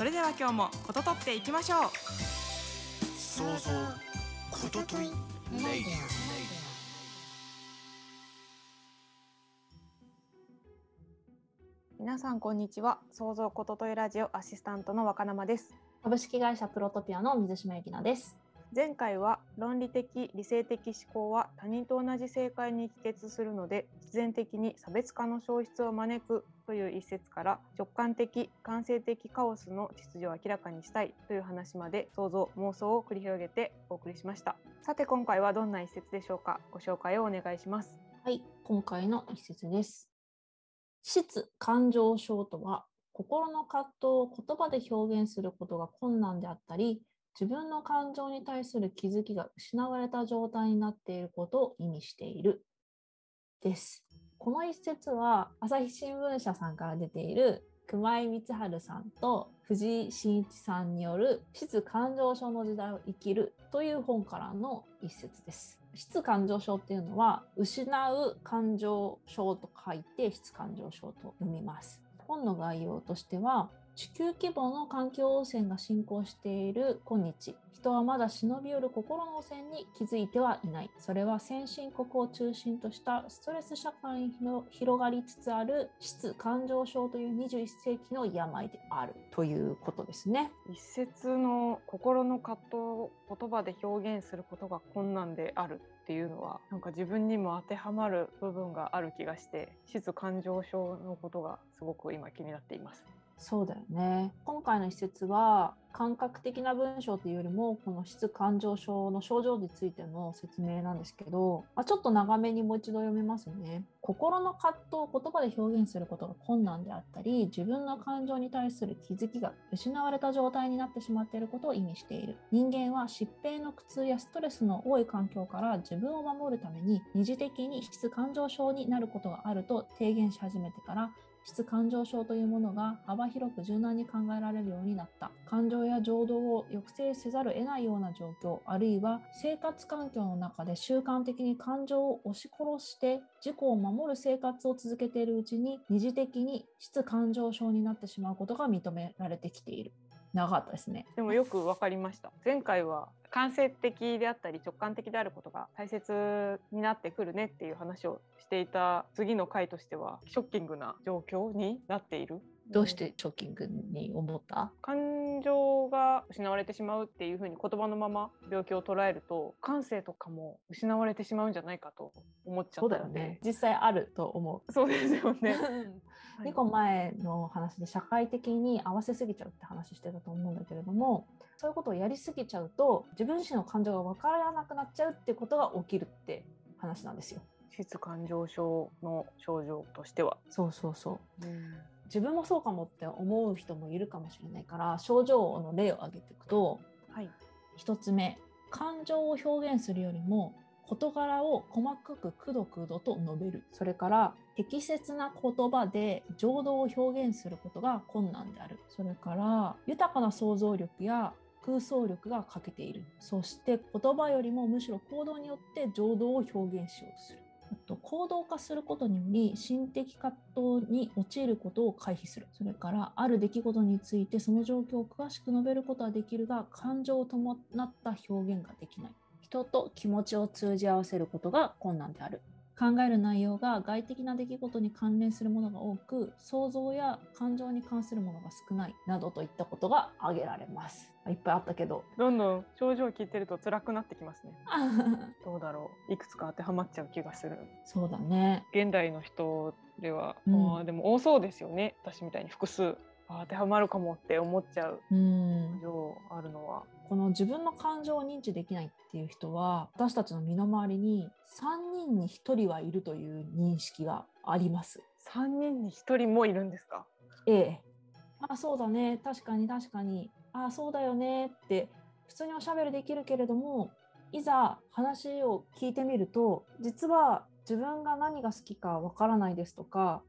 それでは今日もこととっていきましょう。想像ことといレイディ皆さんこんにちは。創造ことといラジオアシスタントの若生です。株式会社プロトピアの水島由紀奈です前回は論理的理性的思考は他人と同じ正解に帰結するので必然的に差別化の消失を招くという一節から直感的感性的カオスの秩序を明らかにしたいという話まで想像妄想を繰り広げてお送りしました。さて今回はどんな一節でしょうか？ご紹介をお願いしますはい今回の一節です。質感情症とは心の葛藤を言葉で表現することが困難であったり自分の感情に対する気づきが失われた状態になっていることを意味しているです。この一節は朝日新聞社さんから出ている熊井光晴さんと藤井真一さんによる「質感情症の時代を生きる」という本からの一節です。質感情症っていうのは失う感情症と書いて質感情症と読みます。本の概要としては地球規模の環境汚染が進行している今日、人はまだ忍び寄る心の汚染に気づいてはいない。それは先進国を中心としたストレス社会に広がりつつある質感情症という21世紀の病であるということですね。一節の心の葛藤を言葉で表現することが困難であるっていうのはなんか自分にも当てはまる部分がある気がして質感情症のことがすごく今気になっています。そうだよね。今回の一節は感覚的な文章というよりもこの質感情症の症状についての説明なんですけど、まあ、ちょっと長めにもう一度読めますね。心の葛藤を言葉で表現することが困難であったり自分の感情に対する気づきが失われた状態になってしまっていることを意味している。人間は疾病の苦痛やストレスの多い環境から自分を守るために二次的に質感情症になることがあると提言し始めてから質感情症というものが幅広く柔軟に考えられるようになった。感情や情動を抑制せざるを得ないような状況あるいは生活環境の中で習慣的に感情を押し殺して自己を守る生活を続けているうちに二次的に質感情症になってしまうことが認められてきている。長かったですね。でもよくわかりました。前回は感性的であったり直感的であることが大切になってくるねっていう話をしていた次の回としてはショッキングな状況になっている。どうしてショッキングに思った？感情が失われてしまうっていうふうに言葉のまま病気を捉えると感性とかも失われてしまうんじゃないかと思っちゃったので、ね、実際あると思う。そうですよね。2個前の話で社会的に合わせすぎちゃうって話してたと思うんだけれどもそういうことをやりすぎちゃうと自分自身の感情が分からなくなっちゃうってことが起きるって話なんですよ。質感情症の症状としては。そうそうそう、うん自分もそうかもって思う人もいるかもしれないから症状の例を挙げていくと、はい、1つ目感情を表現するよりも事柄を細かくくどくどと述べる。それから適切な言葉で情動を表現することが困難である。それから豊かな想像力や空想力が欠けている。そして言葉よりもむしろ行動によって情動を表現しようとすると行動化することにより心的葛藤に陥ることを回避する。それからある出来事についてその状況を詳しく述べることはできるが感情を伴った表現ができない。人と気持ちを通じ合わせることが困難である。考える内容が外的な出来事に関連するものが多く想像や感情に関するものが少ないなどといったことが挙げられます。いっぱいあったけど。どんどん症状を聞いてると辛くなってきますね。どうだろう。いくつか当てはまっちゃう気がする。そうだね。現代の人では、うん、あでも多そうですよね。私みたいに複数当てはまるかもって思っちゃう症状あるのは。この自分の感情を認知できないっていう人は私たちの身の回りに3人に1人はいるという認識があります。3人に1人もいるんですか？ええ。あそうだね確かに確かにあそうだよねって普通におしゃべりできるけれどもいざ話を聞いてみると実は自分が何が好きかわからないですとか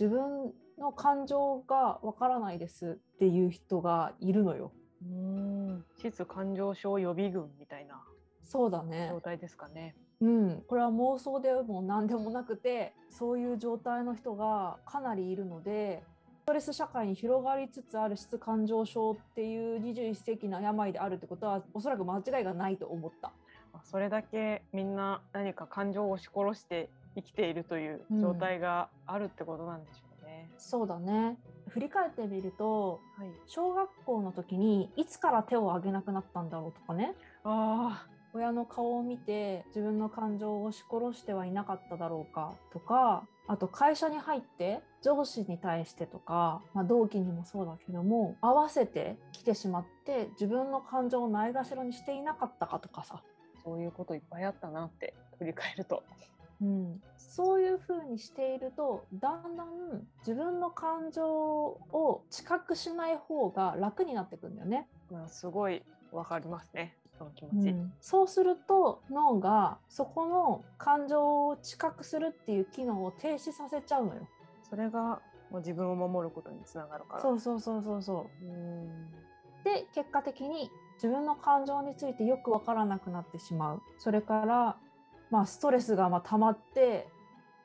自分の感情がわからないですっていう人がいるのよ。うん質感情症予備軍みたいなそうだね状態ですかね。うん、これは妄想でも何でもなくてそういう状態の人がかなりいるのでストレス社会に広がりつつある質感情症っていう21世紀の病であるってことはおそらく間違いがないと思った。あそれだけみんな何か感情を押し殺して生きているという状態があるってことなんでしょうね。そうだね振り返ってみるとはい。小学校の時にいつから手を挙げなくなったんだろうとかねあ親の顔を見て自分の感情を押し殺してはいなかっただろうかとかあと会社に入って上司に対してとか、まあ、同期にもそうだけども合わせてきてしまって自分の感情をないがしろにしていなかったかとかさ、あ、そういうこといっぱいあったなって振り返ると。うん、そういうふうにしているとだんだん自分の感情を知覚しない方が楽になってくんだよね。まあ、すごいわかりますね。その気持ち。うんそうすると脳がそこの感情を知覚するっていう機能を停止させちゃうのよ。それがもう自分を守ることにつながるから。そうそうそうそうそうん。う。で結果的に自分の感情についてよくわからなくなってしまう。それから、まあ、ストレスがまあ溜まって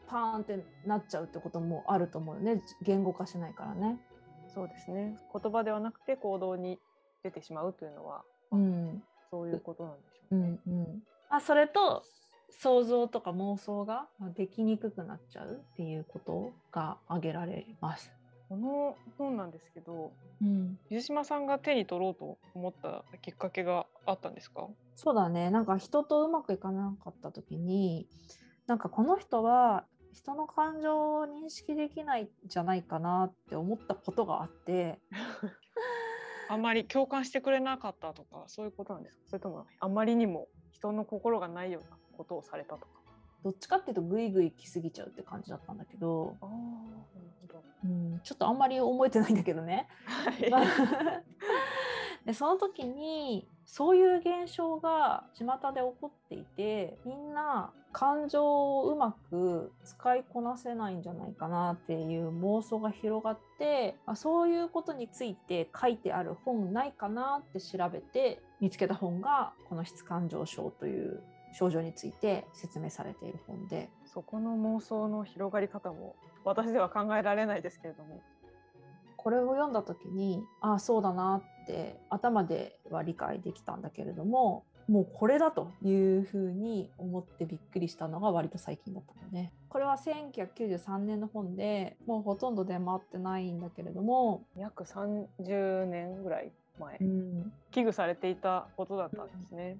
パーンってなっちゃうってこともあると思うよね言語化しないからね。そうですね。言葉ではなくて行動に出てしまうというのはうんそういうことなんでしょううね。んうん、あそれと想像とか妄想がまあできにくくなっちゃうっていうことが挙げられます。この本なんですけど、うん、水島さんが手に取ろうと思ったきっかけがあったんですか？そうだねなんか人とうまくいかなかった時になんかこの人は人の感情を認識できないんじゃないかなって思ったことがあって あんまり共感してくれなかったとかそういうことなんですか？それともあまりにも人の心がないようなことをされたとか？どっちかっていうとグイグイ来すぎちゃうって感じだったんだけど、ああ、なるほど。うん、ちょっとあんまり覚えてないんだけどね。はいまあ でその時にそういう現象が巷で起こっていてみんな感情をうまく使いこなせないんじゃないかなっていう妄想が広がってあそういうことについて書いてある本ないかなって調べて見つけた本がこの質感情症という症状について説明されている本でそこの妄想の広がり方も私では考えられないですけれども。これを読んだ時にああそうだなって頭では理解できたんだけれどももうこれだというふうに思ってびっくりしたのが割と最近だったのね。これは1993年の本でもうほとんど出回ってないんだけれども、約30年ぐらい前、うん、危惧されていたことだったんですね。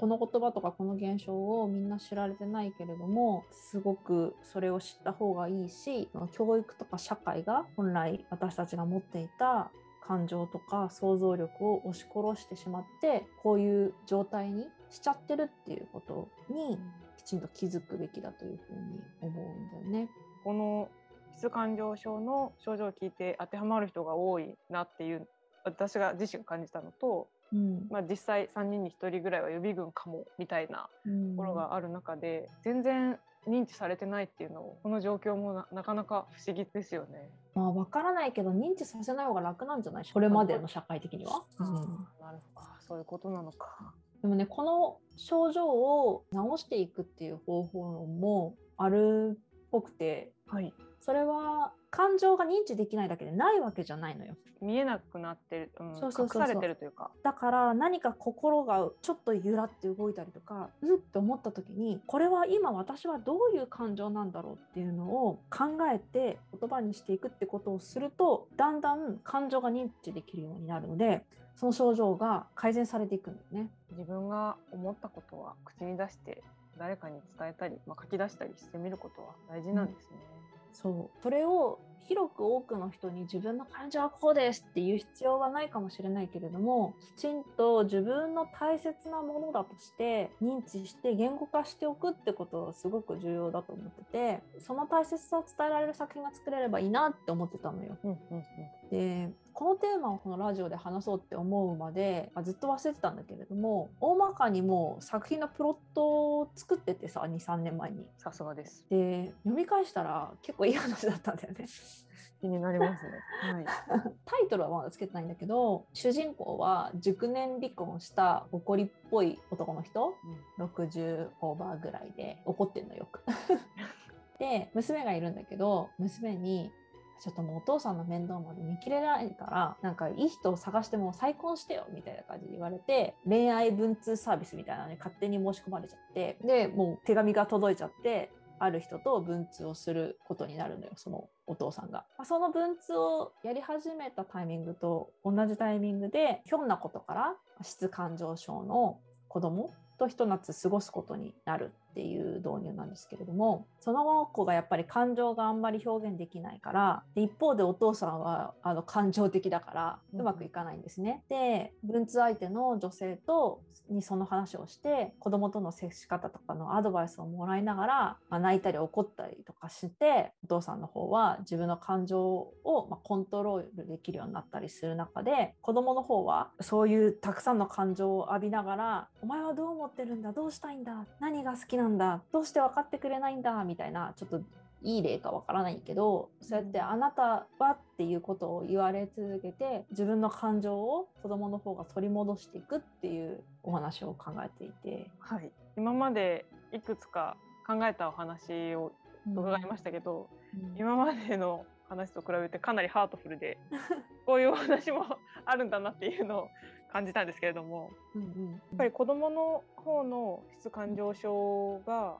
この言葉とかこの現象をみんな知られてないけれどもすごくそれを知った方がいいし教育とか社会が本来私たちが持っていた感情とか想像力を押し殺してしまってこういう状態にしちゃってるっていうことにきちんと気づくべきだというふうに思うんだよね。この質感情症の症状を聞いて当てはまる人が多いなっていう私が自身が感じたのと、うん。まあ、実際3人に1人ぐらいは予備軍かもみたいなうん。ところがある中で、全然認知されてないっていうのをこの状況もななかなか不思議ですよね。まあ分からないけど認知させない方が楽なんじゃない？これまでの社会的には？うん。なるほど。あそういうことなのか。でもねこの症状を治していくっていう方法論もあるっぽくてはい、それは感情が認知できないだけでないわけじゃないのよ見えなくなってる、うん、そうそうそうそう隠されてるというか。だから何か心がちょっと揺らって動いたりとかうんって思った時にこれは今私はどういう感情なんだろうっていうのを考えて言葉にしていくってことをするとだんだん感情が認知できるようになるのでその症状が改善されていくんだよね。自分が思ったことは口に出して誰かに伝えたり、まあ、書き出したりしてみることは大事なんですね。そう。それを広く多くの人に自分の感情はこうですっていう必要はないかもしれないけれどもきちんと自分の大切なものだとして認知して言語化しておくってことはすごく重要だと思っててその大切さを伝えられる作品が作れればいいなって思ってたのよ。うんうんでこのテーマをこのラジオで話そうって思うまであずっと忘れてたんだけれども大まかにもう作品のプロットを作っててさ23年前に。さすがです。で読み返したら結構いい話だったんだよね。気になりますね。はい。タイトルはまだつけてないんだけど主人公は熟年離婚した怒りっぽい男の人60オーバーぐらいで怒ってんのよく。で娘がいるんだけど娘にちょっともうお父さんの面倒まで見切れないからなんかいい人を探してもう再婚してよみたいな感じで言われて恋愛文通サービスみたいなのに勝手に申し込まれちゃってでもう手紙が届いちゃってある人と文通をすることになるのよそのお父さんが。まその文通をやり始めたタイミングと同じタイミングでひょんなことから質感情症の子供とひと夏過ごすことになるっていう導入なんですけれどもその子がやっぱり感情があんまり表現できないからで一方でお父さんはあの感情的だからうんうまくいかないんですね。で文通相手の女性とにその話をして子供との接し方とかのアドバイスをもらいながら、まあ、泣いたり怒ったりとかしてお父さんの方は自分の感情をまあコントロールできるようになったりする中で子供の方はそういうたくさんの感情を浴びながら「お前はどう思ってるんだどうしたいんだ何が好きなんだどうして分かってくれないんだ」みたいなちょっといい例かわからないけどそうやって「あなたは」っていうことを言われ続けて自分の感情を子供の方が取り戻していくっていうお話を考えていて。はい。今までいくつか考えたお話を伺いましたけど、うん今までの話と比べてかなりハートフルで こういうお話もあるんだなっていうのを感じたんですけれどもうんうんやっぱり子どもの方の質感情症が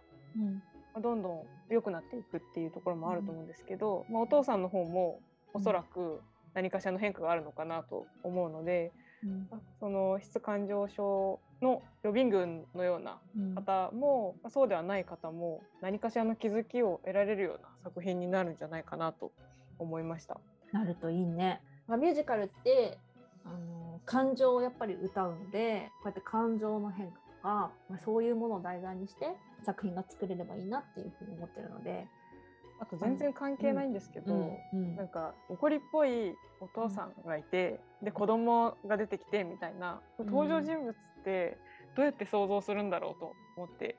どんどん良くなっていくっていうところもあると思うんですけど、まあ、お父さんの方もおそらく何かしらの変化があるのかなと思うので、うん。まあその質感情症の予備軍のようなうん。方も、まあそうではない方も何かしらの気づきを得られるような作品になるんじゃないかなと思いました。なるといいね。まあ、ミュージカルってあの感情をやっぱり歌うのでこうやって感情の変化とか、まあ、そういうものを題材にして作品が作れればいいなっていうふうに思ってるので。あと全然関係ないんですけど、うん。なんか怒りっぽいお父さんがいて、で子供が出てきてみたいな登場人物ってどうやって想像するんだろうと思って、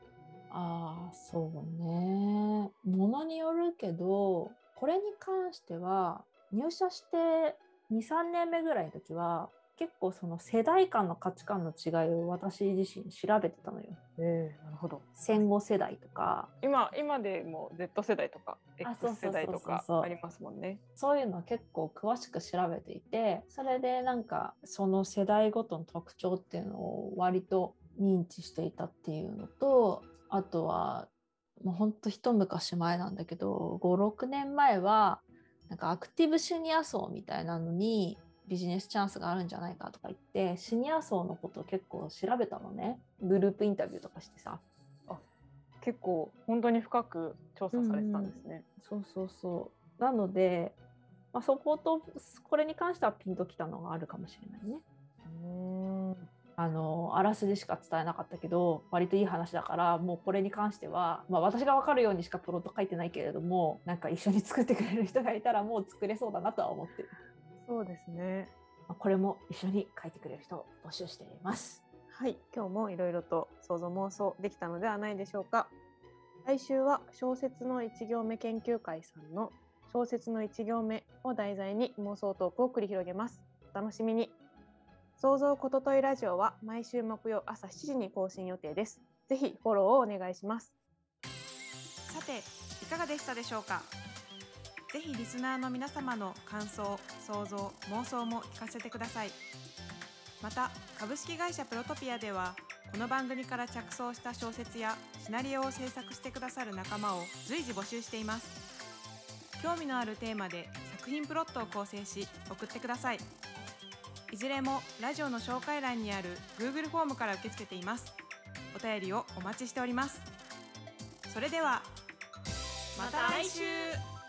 ああそうね。ものによるけどこれに関しては入社して23年目ぐらいの時は結構その世代間の価値観の違いを私自身調べてたのよ。えなるほど戦後世代とか今今でも Z 世代とかあそう X そうそうそう世代とかありますもんね。そういうのは結構詳しく調べていてそれでなんかその世代ごとの特徴っていうのを割と認知していたっていうのとあとはもうほんと一昔前なんだけど56年前はなんかアクティブシニア層みたいなのにビジネスチャンスがあるんじゃないかとか言ってシニア層のことを結構調べたのねグループインタビューとかしてさ結構本当に深く調査されてたんですね。そうそうそう。なので、まあ、そことこれに関してはピンときたのがあるかもしれないね。うんあのあらすじしか伝えなかったけど割といい話だからもうこれに関しては、まあ、私が分かるようにしかプロット書いてないけれどもなんか一緒に作ってくれる人がいたらもう作れそうだなとは思ってる。そうですね。まあこれも一緒に書いてくれる人を募集しています。はい、今日もいろいろと想像妄想できたのではないでしょうか。来週は小説の一行目研究会さんの小説の一行目を題材に妄想トークを繰り広げます。お楽しみに。想像ことといラジオは毎週木曜朝7時に更新予定です。ぜひフォローをお願いします。さていかがでしたでしょうか？ぜひリスナーの皆様の感想想像妄想も聞かせてくださいまた株式会社プロトピアではこの番組から着想した小説やシナリオを制作してくださる仲間を随時募集しています興味のあるテーマで作品プロットを構成し送ってくださいいずれもラジオの紹介欄にある Google フォームから受け付けています。お便りをお待ちしております。それではまた来週。